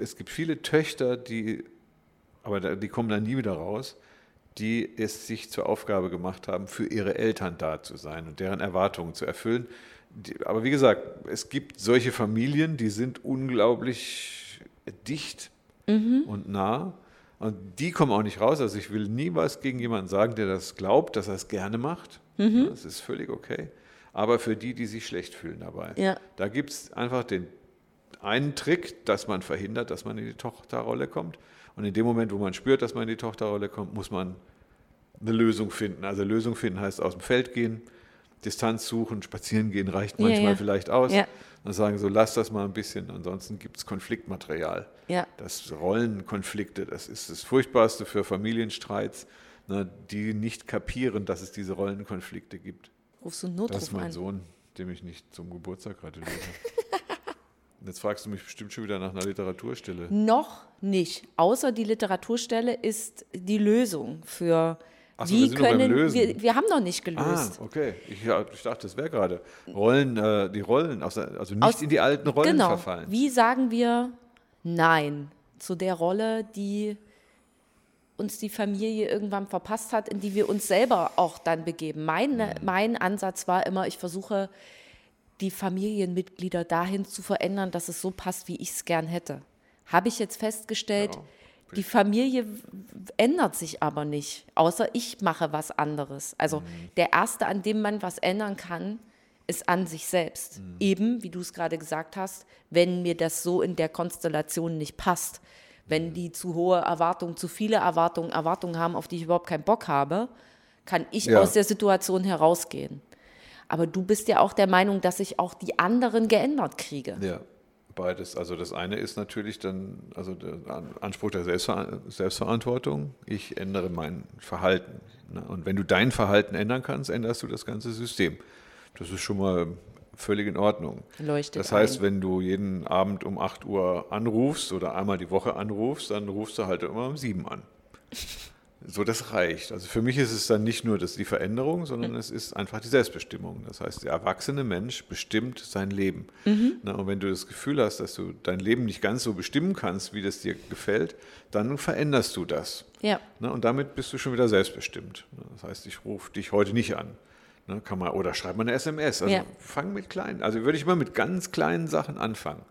es gibt viele Töchter, die, aber die kommen dann nie wieder raus, die es sich zur Aufgabe gemacht haben, für ihre Eltern da zu sein und deren Erwartungen zu erfüllen. Aber wie gesagt, es gibt solche Familien, die sind unglaublich dicht mhm. und nah. Und die kommen auch nicht raus. Also ich will nie was gegen jemanden sagen, der das glaubt, dass er es gerne macht. Mhm. Das ist völlig okay. Aber für die, die sich schlecht fühlen dabei, ja. da gibt es einfach den einen Trick, dass man verhindert, dass man in die Tochterrolle kommt. Und in dem Moment, wo man spürt, dass man in die Tochterrolle kommt, muss man eine Lösung finden. Also Lösung finden heißt aus dem Feld gehen, Distanz suchen, spazieren gehen reicht manchmal ja, ja. vielleicht aus. Ja. Dann sagen so, lass das mal ein bisschen, ansonsten gibt es Konfliktmaterial. Ja. Das Rollenkonflikte, das ist das Furchtbarste für Familienstreits, ne, die nicht kapieren, dass es diese Rollenkonflikte gibt. Rufst du einen Notruf Das ist mein an. Sohn, dem ich nicht zum Geburtstag gratuliere. Jetzt fragst du mich bestimmt schon wieder nach einer Literaturstelle. Noch nicht. Außer die Literaturstelle ist die Lösung für Ach so, Wie wir können wir, wir haben noch nicht gelöst. Ah, okay. Ich, ich dachte, das wäre gerade. Rollen, äh, die Rollen, also nicht Aus, in die alten Rollen genau. verfallen. Wie sagen wir Nein zu der Rolle, die uns die Familie irgendwann verpasst hat, in die wir uns selber auch dann begeben. Mein, mhm. mein Ansatz war immer, ich versuche die Familienmitglieder dahin zu verändern, dass es so passt, wie ich es gern hätte. Habe ich jetzt festgestellt, ja die Familie ändert sich aber nicht, außer ich mache was anderes. Also mhm. der Erste, an dem man was ändern kann, ist an sich selbst. Mhm. Eben, wie du es gerade gesagt hast, wenn mir das so in der Konstellation nicht passt. Wenn mhm. die zu hohe Erwartungen, zu viele Erwartungen, Erwartungen haben, auf die ich überhaupt keinen Bock habe, kann ich ja. aus der Situation herausgehen. Aber du bist ja auch der Meinung, dass ich auch die anderen geändert kriege. Ja, Beides. Also das eine ist natürlich dann, also der Anspruch der Selbstver Selbstverantwortung. Ich ändere mein Verhalten. Ne? Und wenn du dein Verhalten ändern kannst, änderst du das ganze System. Das ist schon mal völlig in Ordnung. Leuchtet das heißt, ein. wenn du jeden Abend um 8 Uhr anrufst oder einmal die Woche anrufst, dann rufst du halt immer um 7 an. So, das reicht. Also für mich ist es dann nicht nur das, die Veränderung, sondern es ist einfach die Selbstbestimmung. Das heißt, der erwachsene Mensch bestimmt sein Leben. Mhm. Na, und wenn du das Gefühl hast, dass du dein Leben nicht ganz so bestimmen kannst, wie das dir gefällt, dann veränderst du das. Ja. Na, und damit bist du schon wieder selbstbestimmt. Das heißt, ich rufe dich heute nicht an. Na, kann man, oder schreib mal eine SMS. Also ja. fang mit kleinen. Also würde ich mal mit ganz kleinen Sachen anfangen.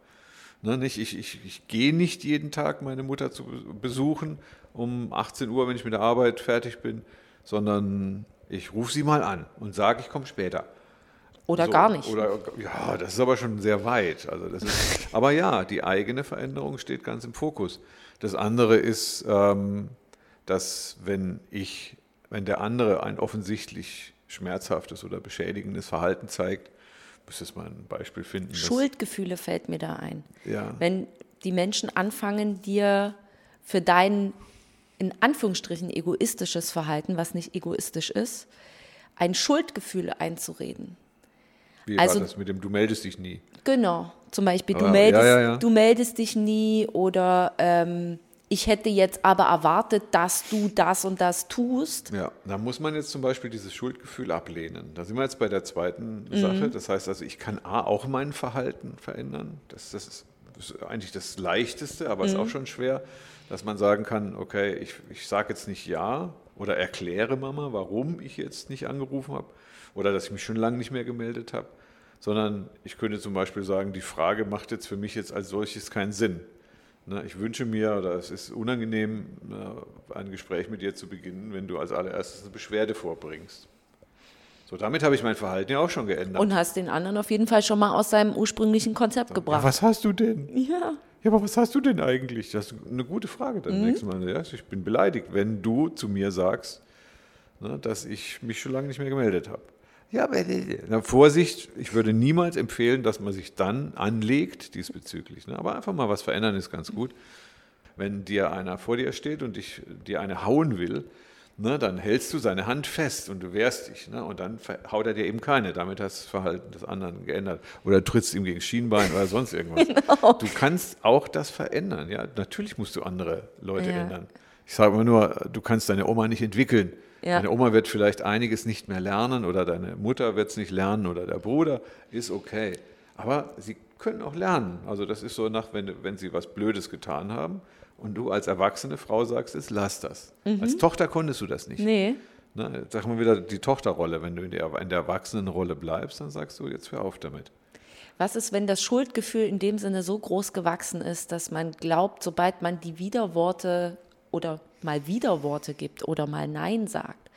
Ne, nicht, ich, ich, ich gehe nicht jeden Tag meine Mutter zu besuchen um 18 Uhr, wenn ich mit der Arbeit fertig bin, sondern ich rufe sie mal an und sage, ich komme später. Oder so, gar nicht. Oder, ja, das ist aber schon sehr weit. Also das ist, aber ja, die eigene Veränderung steht ganz im Fokus. Das andere ist, ähm, dass wenn ich, wenn der andere ein offensichtlich schmerzhaftes oder beschädigendes Verhalten zeigt, müsste es mal ein Beispiel finden. Schuldgefühle fällt mir da ein. Ja. Wenn die Menschen anfangen, dir für dein in Anführungsstrichen egoistisches Verhalten, was nicht egoistisch ist, ein Schuldgefühl einzureden. Wie also, war das mit dem Du meldest dich nie? Genau, zum Beispiel du, ah, meldest, ja, ja, ja. du meldest dich nie oder ähm, ich hätte jetzt aber erwartet, dass du das und das tust. Ja, da muss man jetzt zum Beispiel dieses Schuldgefühl ablehnen. Da sind wir jetzt bei der zweiten mhm. Sache. Das heißt also, ich kann A, auch mein Verhalten verändern. Das, das, ist, das ist, eigentlich das Leichteste, aber mhm. ist auch schon schwer, dass man sagen kann, okay, ich, ich sage jetzt nicht Ja oder erkläre Mama, warum ich jetzt nicht angerufen habe oder dass ich mich schon lange nicht mehr gemeldet habe, sondern ich könnte zum Beispiel sagen, die Frage macht jetzt für mich jetzt als solches keinen Sinn. Ne, ich wünsche mir, oder es ist unangenehm, ne, ein Gespräch mit dir zu beginnen, wenn du als allererstes eine Beschwerde vorbringst. So, damit habe ich mein Verhalten ja auch schon geändert. Und hast den anderen auf jeden Fall schon mal aus seinem ursprünglichen Konzept so, gebracht. Ja, was hast du denn? Ja. Ja, aber was hast du denn eigentlich? Das ist eine gute Frage dann mhm. nächstes Mal. Ja, ich bin beleidigt, wenn du zu mir sagst, ne, dass ich mich schon lange nicht mehr gemeldet habe. Ja, aber na, Vorsicht, ich würde niemals empfehlen, dass man sich dann anlegt diesbezüglich. Ne? Aber einfach mal was verändern ist ganz gut. Wenn dir einer vor dir steht und dich, dir eine hauen will, ne, dann hältst du seine Hand fest und du wehrst dich. Ne, und dann haut er dir eben keine. Damit hast du das Verhalten des anderen geändert. Oder trittst ihm gegen Schienbein oder sonst irgendwas. Genau. Du kannst auch das verändern. Ja? Natürlich musst du andere Leute ja. ändern. Ich sage immer nur, du kannst deine Oma nicht entwickeln. Ja. Deine Oma wird vielleicht einiges nicht mehr lernen oder deine Mutter wird es nicht lernen oder der Bruder, ist okay. Aber sie können auch lernen. Also das ist so nach, wenn, wenn sie was Blödes getan haben und du als erwachsene Frau sagst, jetzt lass das. Als Tochter konntest du das nicht. Nee. Ne, sag mal wieder die Tochterrolle. Wenn du in der, in der Erwachsenenrolle bleibst, dann sagst du, jetzt hör auf damit. Was ist, wenn das Schuldgefühl in dem Sinne so groß gewachsen ist, dass man glaubt, sobald man die Widerworte oder mal Widerworte gibt oder mal Nein sagt,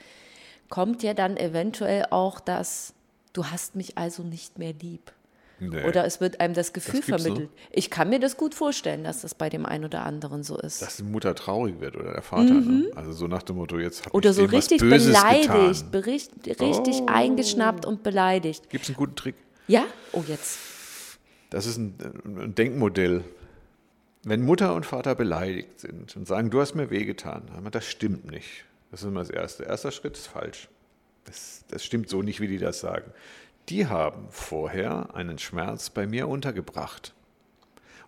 kommt ja dann eventuell auch das, du hast mich also nicht mehr lieb. Nee. Oder es wird einem das Gefühl gibt's vermittelt. Ich kann mir das gut vorstellen, dass das bei dem einen oder anderen so ist. Dass die Mutter traurig wird oder der Vater. Ne? Also so nach dem Motto, jetzt hab oder so richtig beleidigt, bericht, richtig Oh. eingeschnappt und beleidigt. Gibt es einen guten Trick? Ja? Oh, jetzt. Das ist ein, ein Denkmodell. Wenn Mutter und Vater beleidigt sind und sagen, du hast mir wehgetan, aber das stimmt nicht. Das ist immer das Erste. Erster Schritt ist falsch. Das, das stimmt so nicht, wie die das sagen. Die haben vorher einen Schmerz bei mir untergebracht.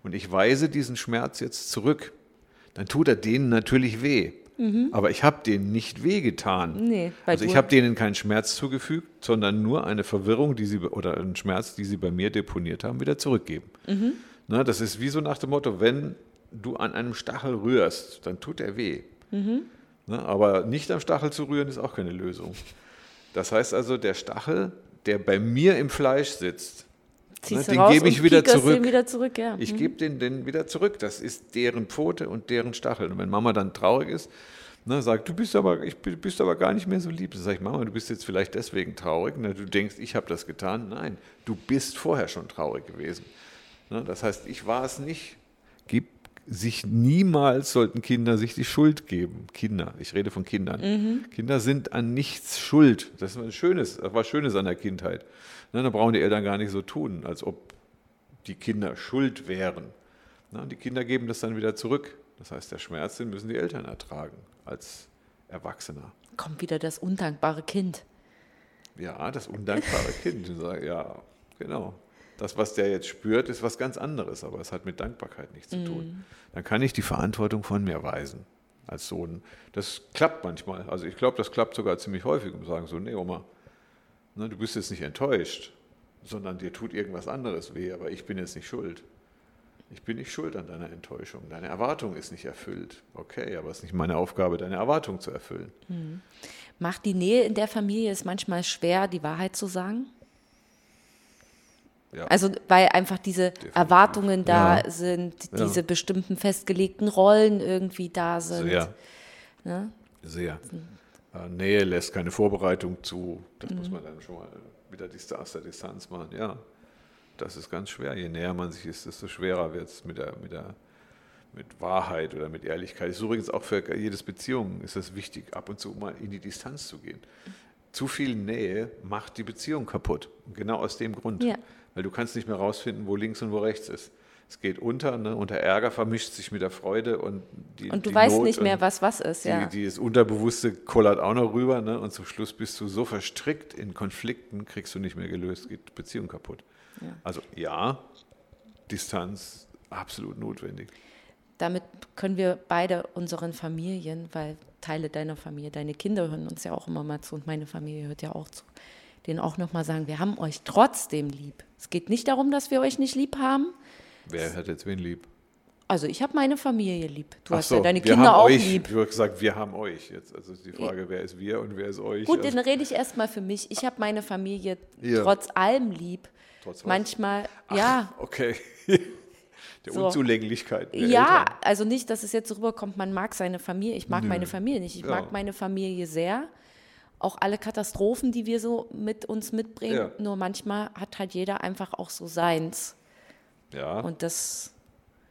Und ich weise diesen Schmerz jetzt zurück. Dann tut er denen natürlich weh. Aber ich habe denen nicht wehgetan. Nee, also ich habe denen keinen Schmerz zugefügt, sondern nur eine Verwirrung, die sie oder einen Schmerz, die sie bei mir deponiert haben, wieder zurückgeben. Na, das ist wie so nach dem Motto, wenn du an einem Stachel rührst, dann tut er weh. Na, aber nicht am Stachel zu rühren ist auch keine Lösung. Das heißt also, der Stachel, der bei mir im Fleisch sitzt, Ne, den gebe ich wieder zurück. Wieder zurück, ja. ich gebe den, den wieder zurück. Das ist deren Pfote und deren Stachel. Und wenn Mama dann traurig ist, ne, sagt, du bist aber, ich, bist aber gar nicht mehr so lieb. Dann sage ich, Mama, du bist jetzt vielleicht deswegen traurig. Ne, du denkst, ich habe das getan. Nein, du bist vorher schon traurig gewesen. Ne, das heißt, ich war es nicht. Gib sich niemals sollten Kinder sich die Schuld geben. Kinder, ich rede von Kindern. Kinder sind an nichts schuld. Das ist was Schönes, was Schönes an der Kindheit. Ne, da brauchen die Eltern gar nicht so tun, als ob die Kinder schuld wären. Na, und die Kinder geben das dann wieder zurück. Das heißt, der Schmerz, den müssen die Eltern ertragen als Erwachsener. Kommt wieder das undankbare Kind. Ja, das undankbare Kind. Ja, genau. Das, was der jetzt spürt, ist was ganz anderes, aber es hat mit Dankbarkeit nichts zu tun. Dann kann ich die Verantwortung von mir weisen als Sohn. Das klappt manchmal. Also ich glaube, das klappt sogar ziemlich häufig und sagen so, nee, Oma, ne, du bist jetzt nicht enttäuscht, sondern dir tut irgendwas anderes weh, aber ich bin jetzt nicht schuld. Ich bin nicht schuld an deiner Enttäuschung. Deine Erwartung ist nicht erfüllt. Okay, aber es ist nicht meine Aufgabe, deine Erwartung zu erfüllen. Macht die Nähe in der Familie es manchmal schwer, die Wahrheit zu sagen? Ja. Also weil einfach diese Erwartungen da sind, Ja. diese bestimmten festgelegten Rollen irgendwie da sind. Sehr. Ne? Sehr. Äh, Nähe lässt keine Vorbereitung zu. Das muss man dann schon mal mit der Distanz, aus der Distanz machen. Ja, das ist ganz schwer. Je näher man sich ist, desto schwerer wird es mit der, mit der mit Wahrheit oder mit Ehrlichkeit. Das ist übrigens auch für jedes Beziehung ist es wichtig, ab und zu mal in die Distanz zu gehen. Zu viel Nähe macht die Beziehung kaputt. Genau aus dem Grund. Ja. Weil du kannst nicht mehr rausfinden, wo links und wo rechts ist. Es geht unter, ne? und der Ärger vermischt sich mit der Freude und die Und du die weißt Not nicht mehr, was was ist, ja. die, die das Unterbewusste kollert auch noch rüber ne? und zum Schluss bist du so verstrickt in Konflikten, kriegst du nicht mehr gelöst, geht Beziehung kaputt. Also ja, Distanz absolut notwendig. Damit können wir beide unseren Familien, weil Teile deiner Familie, deine Kinder hören uns ja auch immer mal zu und meine Familie hört ja auch zu, denen auch nochmal sagen, wir haben euch trotzdem lieb. Es geht nicht darum, dass wir euch nicht lieb haben. Wer hat jetzt wen lieb? Also ich habe meine Familie lieb. Du Ach hast so, ja deine Kinder auch euch, lieb. Du hast gesagt, wir haben euch jetzt. Also ist die Frage, wer ist wir und wer ist euch? Gut, also, dann rede ich erstmal für mich. Ich habe meine Familie Ja. trotz allem lieb. Trotz was? Manchmal, ja, Okay. Der So. Unzulänglichkeit. Der Ja, Eltern. also nicht, dass es jetzt so rüberkommt, man mag seine Familie. Ich mag meine Familie nicht. Ich Ja. mag meine Familie sehr. Auch alle Katastrophen, die wir so mit uns mitbringen. Ja. Nur manchmal hat halt jeder einfach auch so seins. Ja, Und das,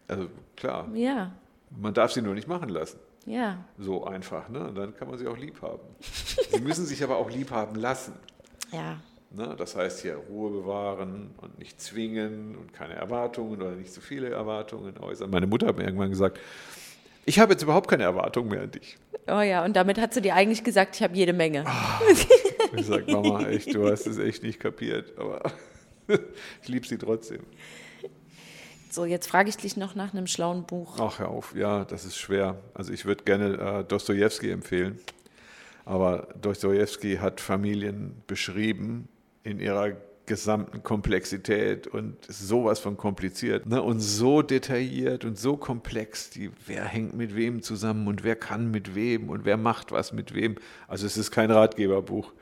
also klar. ja, Man darf sie nur nicht machen lassen. ja. So einfach, ne? Und dann kann man sie auch lieb haben. sie müssen sich aber auch lieb haben lassen. Ja, Ne? Das heißt hier Ruhe bewahren und nicht zwingen und keine Erwartungen oder nicht zu viele Erwartungen äußern. Meine Mutter hat mir irgendwann gesagt, ich habe jetzt überhaupt keine Erwartungen mehr an dich. oh ja, und damit hat sie dir eigentlich gesagt, ich habe jede Menge. Und ich sage, Mama, echt, du hast es echt nicht kapiert, aber ich liebe sie trotzdem. So, jetzt frage ich dich noch nach einem schlauen Buch. Ach, hör auf, ja, das ist schwer. Also ich würde gerne äh, Dostoevsky empfehlen, aber Dostoevsky hat Familien beschrieben in ihrer gesamten Komplexität und sowas von kompliziert ne? und so detailliert und so komplex, die, wer hängt mit wem zusammen und wer kann mit wem und wer macht was mit wem. Also es ist kein Ratgeberbuch.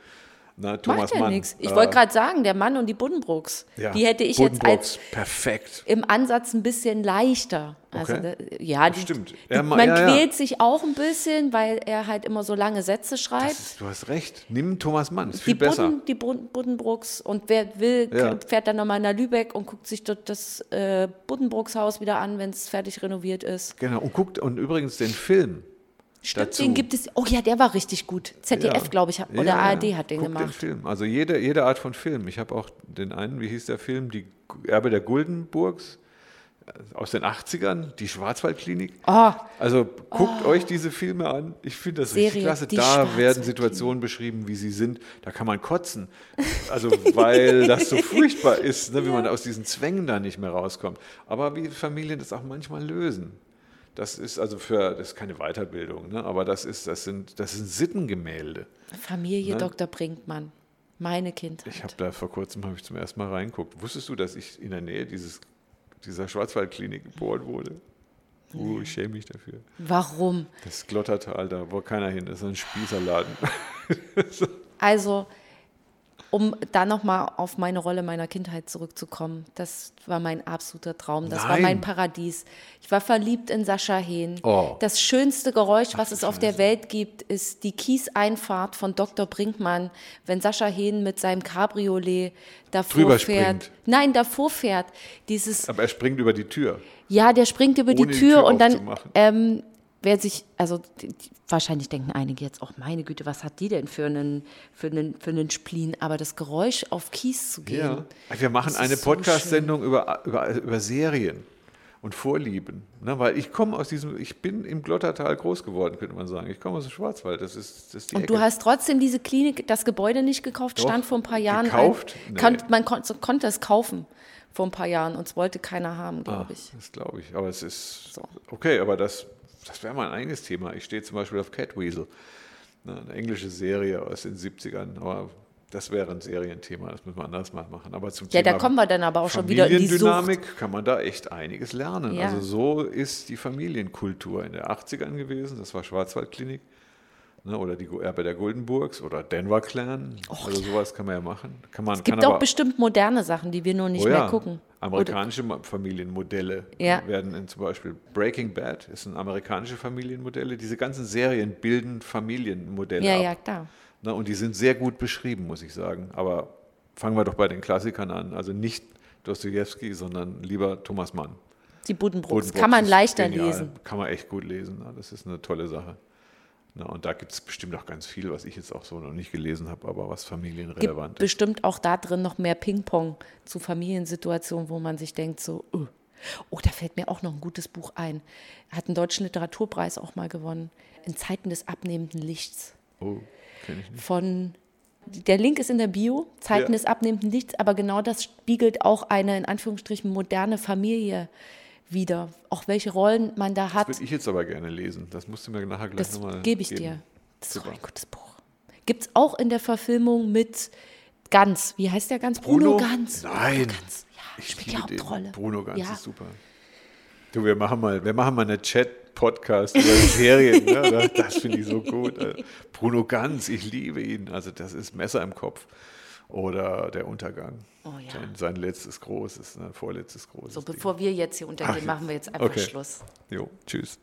Na, Thomas Macht ja nichts. Ich äh, wollte gerade sagen, der Mann und die Buddenbrooks, ja, die hätte ich jetzt als perfekt. im Ansatz ein bisschen leichter. Also, okay. ja, die, stimmt. Die, man ja, quält sich auch ein bisschen, weil er halt immer so lange Sätze schreibt. Ist, du hast recht. Nimm Thomas Mann, ist viel die besser. Budden, die Buddenbrooks und wer will, fährt dann nochmal nach Lübeck und guckt sich dort das äh, Buddenbrooks Haus wieder an, wenn es fertig renoviert ist. Genau, und guckt und übrigens den Film Stimmt, dazu. den gibt es. Oh ja, der war richtig gut. ZDF, ja. glaube ich, oder ja, ARD hat den Guck gemacht. Den Film. Also jede, jede Art von Film. Ich habe auch den einen, wie hieß der Film? Die Erbe der Guldenburgs äh, aus den 80ern, die Schwarzwaldklinik. Oh. Also guckt oh. euch diese Filme an. Ich finde das Serie, richtig klasse. Da werden Situationen beschrieben, wie sie sind. Da kann man kotzen. Also weil das so furchtbar ist, ne, wie ja. man aus diesen Zwängen da nicht mehr rauskommt. Aber wie Familien das auch manchmal lösen. Das ist also für, das ist keine Weiterbildung, ne? aber das, ist, das, sind, das sind Sittengemälde. Familie ne? Dr. Brinkmann, meine Kindheit. Ich habe da vor kurzem ich zum ersten Mal reinguckt. Wusstest du, dass ich in der Nähe dieses, dieser Schwarzwaldklinik geboren wurde? Uh, ich schäme mich dafür. Warum? Das Glottertal, da wo keiner hin, das ist ein Spießerladen. also um da nochmal auf meine Rolle meiner Kindheit zurückzukommen. Das war mein absoluter Traum. Das Nein. war mein Paradies. Ich war verliebt in Sascha Hehn. Oh. Das schönste Geräusch, was Ach, es auf der Welt gibt, ist die Kieseinfahrt von Dr. Brinkmann, wenn Sascha Hehn mit seinem Cabriolet davor fährt. Nein, davor fährt. Dieses, Aber er springt über die Tür. Ja, der springt über die Tür, die Tür, und dann ähm, wer sich, also die, wahrscheinlich denken einige jetzt auch, meine Güte, was hat die denn für einen, für einen, für einen Spleen? Aber das Geräusch auf Kies zu gehen. Ja. Wir machen eine Podcast-Sendung über, über, über Serien und Vorlieben. Ne? Weil ich komme aus diesem, ich bin im Glottertal groß geworden, könnte man sagen. Ich komme aus dem Schwarzwald. Das ist, das ist die Und Ecke. du hast trotzdem diese Klinik, das Gebäude nicht gekauft, Doch, stand vor ein paar Jahren. Gekauft? Ein, nee. kon, man kon, konnte es kaufen vor ein paar Jahren und es wollte keiner haben, glaube ah, ich. Das glaube ich. Aber es ist so. okay, aber das das wäre mal ein eigenes Thema. Ich stehe zum Beispiel auf Catweasel, ne, eine englische Serie aus den 70ern, aber das wäre ein Serienthema, das müssen wir anders mal machen. Aber zum ja, Thema da kommen wir dann aber auch schon wieder in die Dynamik kann man da echt einiges lernen. Ja. Also so ist die Familienkultur in den 80ern gewesen, das war Schwarzwaldklinik. Ne, oder die Erbe der Goldenburgs oder Denver Clan. Och, also sowas kann man ja machen. Kann man, es gibt auch bestimmt moderne Sachen, die wir nur nicht oh ja, mehr gucken. Amerikanische oder? Familienmodelle ja. werden in zum Beispiel Breaking Bad ist ein amerikanische Familienmodelle. Diese ganzen Serien bilden Familienmodelle ja, ab. Ja, klar. Ne, und die sind sehr gut beschrieben, muss ich sagen. Aber fangen wir doch bei den Klassikern an. Also nicht Dostoevsky, sondern lieber Thomas Mann. Die Buddenbrooks. Buddenbrooks kann man leichter genial. lesen. Kann man echt gut lesen. Das ist eine tolle Sache. Na, und da gibt es bestimmt auch ganz viel, was ich jetzt auch so noch nicht gelesen habe, aber was familienrelevant gibt ist. Bestimmt auch da drin noch mehr Ping-Pong zu Familiensituationen, wo man sich denkt, so, oh. oh, da fällt mir auch noch ein gutes Buch ein. Er hat einen deutschen Literaturpreis auch mal gewonnen. In Zeiten des abnehmenden Lichts. Oh, kenne ich nicht. Von der Link ist in der Bio, Zeiten ja. des abnehmenden Lichts, aber genau das spiegelt auch eine in Anführungsstrichen moderne Familie wieder. Auch welche Rollen man da hat. Das würde ich jetzt aber gerne lesen. Das musst du mir nachher gleich nochmal geben. gebe ich dir. Das ist auch ein gutes Buch. Gibt es auch in der Verfilmung mit Ganz. Wie heißt der Ganz? Bruno, Bruno Ganz. Nein. Bruno Ganz. Ja, ich spielt die Hauptrolle. Bruno Ganz ja. ist super. Du, wir machen mal, wir machen mal eine Chat-Podcast über Serien. ne? Das, das finde ich so gut. Bruno Ganz, ich liebe ihn. Also das ist Messer im Kopf oder der Untergang. Oh, ja. sein, sein, letztes großes, ne, vorletztes großes. So, bevor Ding. wir jetzt hier untergehen, Ach, machen wir jetzt einfach okay. Schluss. Jo, tschüss.